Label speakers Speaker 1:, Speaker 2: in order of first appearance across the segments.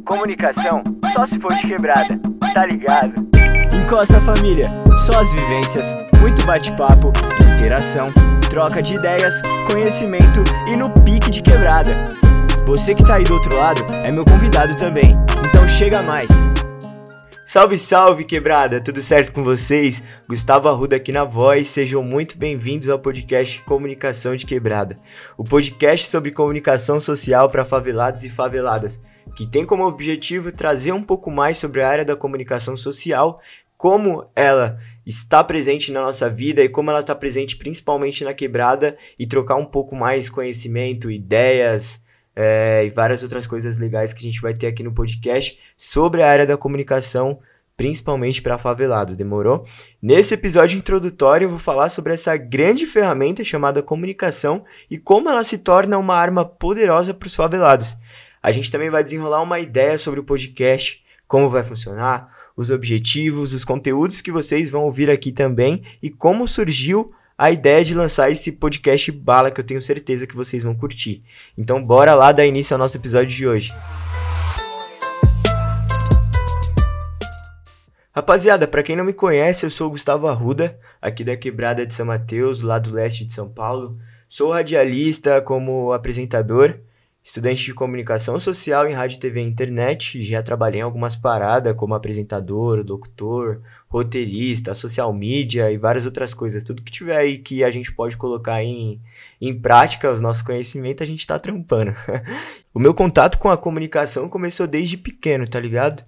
Speaker 1: Comunicação só se for de quebrada, tá ligado?
Speaker 2: Encosta família, só as vivências, muito bate-papo, interação, troca de ideias, conhecimento e no pique de quebrada. Você que tá aí do outro lado é meu convidado também, então chega mais. Salve, salve, quebrada! Tudo certo com vocês? Gustavo Arruda aqui na voz. Sejam muito bem-vindos ao podcast Comunicação de Quebrada, o podcast sobre comunicação social para favelados e faveladas, que tem como objetivo trazer um pouco mais sobre a área da comunicação social, como ela está presente na nossa vida e como ela está presente principalmente na quebrada e trocar um pouco mais conhecimento, ideias, é, e várias outras coisas legais que a gente vai ter aqui no podcast sobre a área da comunicação, principalmente para favelado, demorou? Nesse episódio introdutório eu vou falar sobre essa grande ferramenta chamada comunicação e como ela se torna uma arma poderosa para os favelados. A gente também vai desenrolar uma ideia sobre o podcast, como vai funcionar, os objetivos, os conteúdos que vocês vão ouvir aqui também e como surgiu a ideia de lançar esse podcast bala que eu tenho certeza que vocês vão curtir. Então bora lá dar início ao nosso episódio de hoje. Rapaziada, para quem não me conhece, eu sou o Gustavo Arruda, aqui da Quebrada de São Mateus, lá do leste de São Paulo. Sou radialista como apresentador Estudante de comunicação social em rádio, TV e internet, já trabalhei em algumas paradas como apresentador, locutor, roteirista, social media e várias outras coisas. Tudo que tiver aí que a gente pode colocar em, em prática os nossos conhecimentos, a gente tá trampando. o meu contato com a comunicação começou desde pequeno, tá ligado?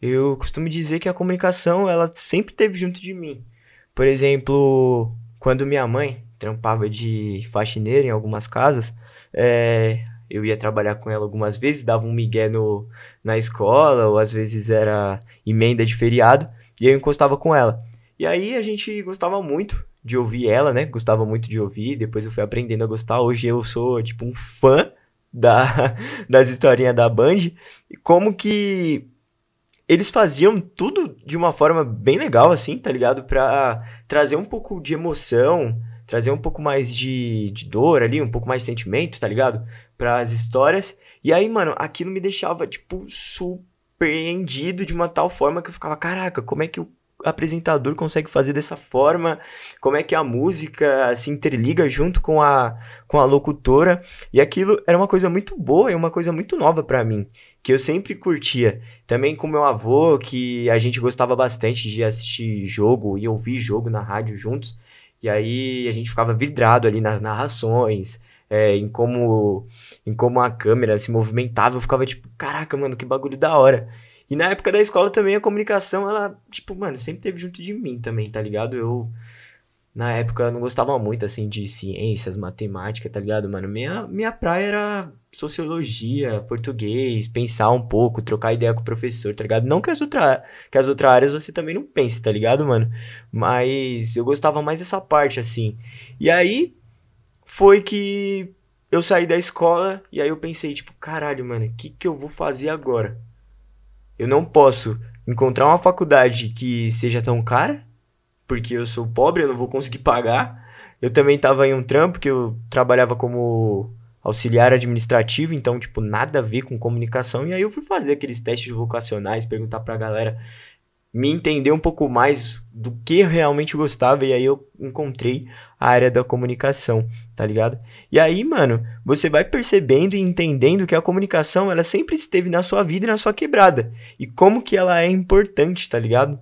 Speaker 2: Eu costumo dizer que a comunicação, ela sempre teve junto de mim. Por exemplo, quando minha mãe trampava de faxineira em algumas casas, é, eu ia trabalhar com ela algumas vezes, dava um migué no, na escola, ou às vezes era emenda de feriado, e eu encostava com ela. E aí a gente gostava muito de ouvir ela, né? Gostava muito de ouvir, depois eu fui aprendendo a gostar. Hoje eu sou, tipo, um fã da, das historinhas da Band. Como que eles faziam tudo de uma forma bem legal, assim, tá ligado? Pra trazer um pouco de emoção, trazer um pouco mais de, de dor ali, um pouco mais de sentimento, tá ligado? Para as histórias. E aí, mano, aquilo me deixava, tipo, surpreendido de uma tal forma que eu ficava, caraca, como é que o apresentador consegue fazer dessa forma? Como é que a música se interliga junto com a, com a locutora? E aquilo era uma coisa muito boa e uma coisa muito nova para mim, que eu sempre curtia. Também com meu avô, que a gente gostava bastante de assistir jogo e ouvir jogo na rádio juntos. E aí a gente ficava vidrado ali nas narrações, é, em como em como a câmera se movimentava. Eu ficava tipo, caraca, mano, que bagulho da hora. E na época da escola também a comunicação, ela, tipo, mano, sempre teve junto de mim também, tá ligado? Eu na época eu não gostava muito, assim, de ciências, matemática, tá ligado, mano? Minha, minha praia era sociologia, português, pensar um pouco, trocar ideia com o professor, tá ligado? Não que as, outra, que as outras áreas você também não pense, tá ligado, mano? Mas eu gostava mais dessa parte, assim. E aí foi que eu saí da escola e aí eu pensei, tipo, caralho, mano, o que, que eu vou fazer agora? Eu não posso encontrar uma faculdade que seja tão cara porque eu sou pobre, eu não vou conseguir pagar. Eu também tava em um trampo que eu trabalhava como auxiliar administrativo, então, tipo, nada a ver com comunicação. E aí eu fui fazer aqueles testes vocacionais, perguntar pra galera me entender um pouco mais do que eu realmente gostava. E aí eu encontrei a área da comunicação, tá ligado? E aí, mano, você vai percebendo e entendendo que a comunicação, ela sempre esteve na sua vida e na sua quebrada. E como que ela é importante, tá ligado?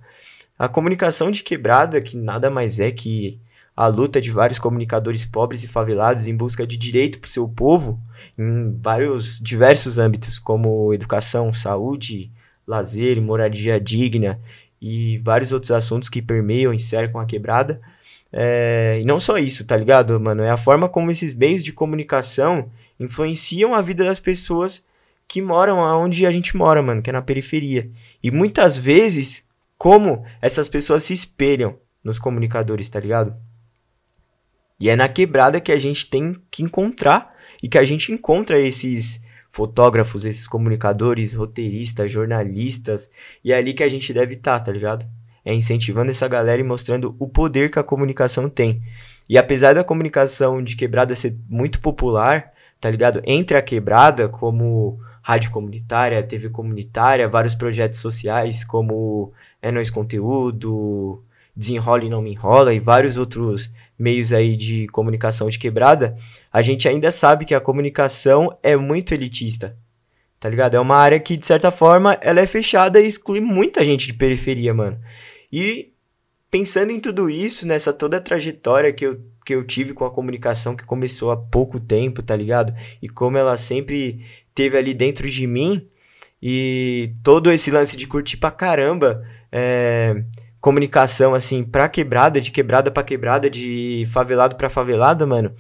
Speaker 2: A comunicação de quebrada, que nada mais é que a luta de vários comunicadores pobres e favelados em busca de direito para o seu povo, em vários diversos âmbitos, como educação, saúde, lazer moradia digna, e vários outros assuntos que permeiam e cercam a quebrada. É, e não só isso, tá ligado, mano? É a forma como esses meios de comunicação influenciam a vida das pessoas que moram onde a gente mora, mano, que é na periferia. E muitas vezes como essas pessoas se espelham nos comunicadores, tá ligado? E é na quebrada que a gente tem que encontrar e que a gente encontra esses fotógrafos, esses comunicadores, roteiristas, jornalistas, e é ali que a gente deve estar, tá, tá ligado? É incentivando essa galera e mostrando o poder que a comunicação tem. E apesar da comunicação de quebrada ser muito popular, tá ligado? Entre a quebrada, como rádio comunitária, TV comunitária, vários projetos sociais como É Nós Conteúdo, Desenrola e Não Me Enrola e vários outros meios aí de comunicação de quebrada, a gente ainda sabe que a comunicação é muito elitista, tá ligado? É uma área que, de certa forma, ela é fechada e exclui muita gente de periferia, mano. E pensando em tudo isso, nessa toda a trajetória que eu, que eu tive com a comunicação que começou há pouco tempo, tá ligado? E como ela sempre teve ali dentro de mim, e todo esse lance de curtir pra caramba, é, comunicação, assim, pra quebrada, de quebrada pra quebrada, de favelado pra favelada, mano.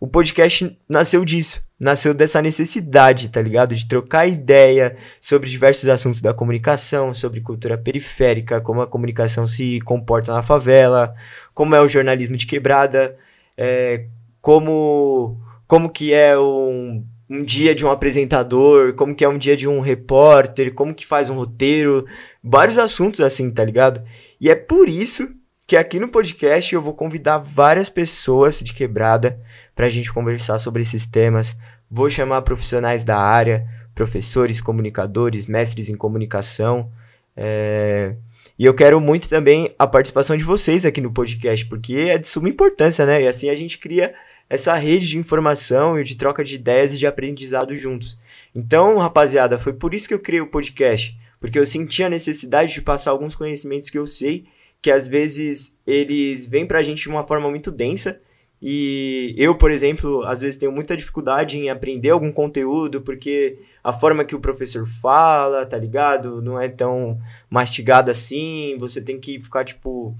Speaker 2: O podcast nasceu disso. Nasceu dessa necessidade, tá ligado? De trocar ideia sobre diversos assuntos da comunicação, sobre cultura periférica, como a comunicação se comporta na favela, como é o jornalismo de quebrada, é, como, como que é um, um dia de um apresentador, como que é um dia de um repórter, como que faz um roteiro, vários assuntos assim, tá ligado? E é por isso que aqui no podcast eu vou convidar várias pessoas de quebrada para a gente conversar sobre esses temas. Vou chamar profissionais da área, professores, comunicadores, mestres em comunicação. É... E eu quero muito também a participação de vocês aqui no podcast, porque é de suma importância, né? E assim a gente cria essa rede de informação e de troca de ideias e de aprendizado juntos. Então, rapaziada, foi por isso que eu criei o podcast porque eu senti a necessidade de passar alguns conhecimentos que eu sei, que às vezes eles vêm pra gente de uma forma muito densa, e eu, por exemplo, às vezes tenho muita dificuldade em aprender algum conteúdo, porque a forma que o professor fala, tá ligado? Não é tão mastigado assim, você tem que ficar, tipo,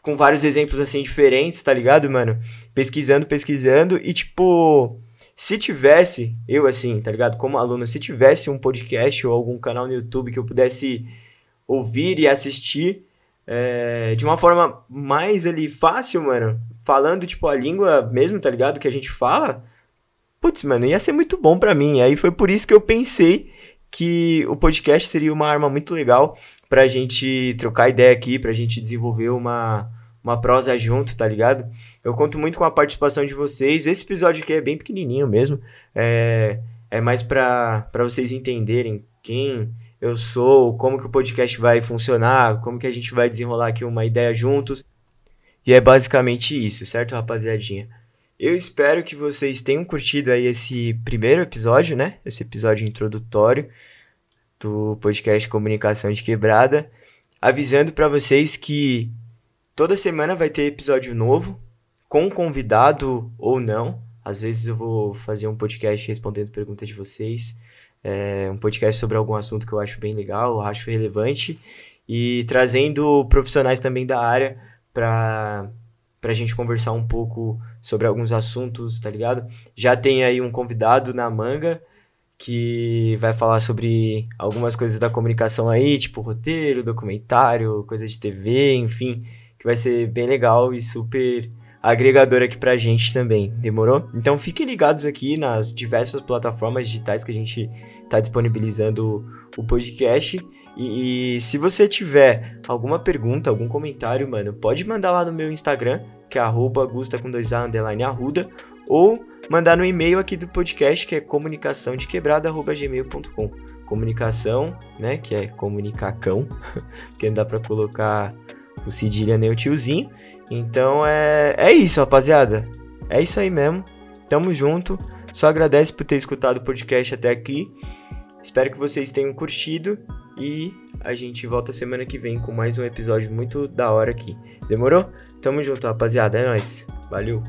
Speaker 2: com vários exemplos assim diferentes, tá ligado, mano? Pesquisando, pesquisando, e tipo se tivesse, eu assim, tá ligado? Como aluno, se tivesse um podcast ou algum canal no YouTube que eu pudesse ouvir e assistir é, de uma forma mais ali fácil, mano, falando tipo a língua mesmo, tá ligado? Que a gente fala, putz, mano, ia ser muito bom para mim. Aí foi por isso que eu pensei que o podcast seria uma arma muito legal pra gente trocar ideia aqui, pra gente desenvolver uma uma prosa junto, tá ligado? Eu conto muito com a participação de vocês. Esse episódio aqui é bem pequenininho mesmo. É, é mais pra, pra vocês entenderem quem eu sou, como que o podcast vai funcionar, como que a gente vai desenrolar aqui uma ideia juntos. E é basicamente isso, certo, rapaziadinha? Eu espero que vocês tenham curtido aí esse primeiro episódio, né? Esse episódio introdutório do podcast Comunicação de Quebrada, avisando para vocês que Toda semana vai ter episódio novo, com convidado ou não. Às vezes eu vou fazer um podcast respondendo perguntas de vocês. É, um podcast sobre algum assunto que eu acho bem legal, eu acho relevante. E trazendo profissionais também da área para pra gente conversar um pouco sobre alguns assuntos, tá ligado? Já tem aí um convidado na manga que vai falar sobre algumas coisas da comunicação aí, tipo roteiro, documentário, coisa de TV, enfim que vai ser bem legal e super agregador aqui pra gente também, demorou? Então fiquem ligados aqui nas diversas plataformas digitais que a gente tá disponibilizando o podcast. E, e se você tiver alguma pergunta, algum comentário, mano, pode mandar lá no meu Instagram, que é arroba gusta com dois a underline arruda, ou mandar no e-mail aqui do podcast, que é comunicação de quebrada.gmail.com. Comunicação, né, que é comunicacão, que não dá pra colocar o Cedilha nem o tiozinho. Então é, é isso, rapaziada. É isso aí mesmo. Tamo junto. Só agradece por ter escutado o podcast até aqui. Espero que vocês tenham curtido e a gente volta semana que vem com mais um episódio muito da hora aqui. Demorou? Tamo junto, rapaziada. É nóis. Valeu.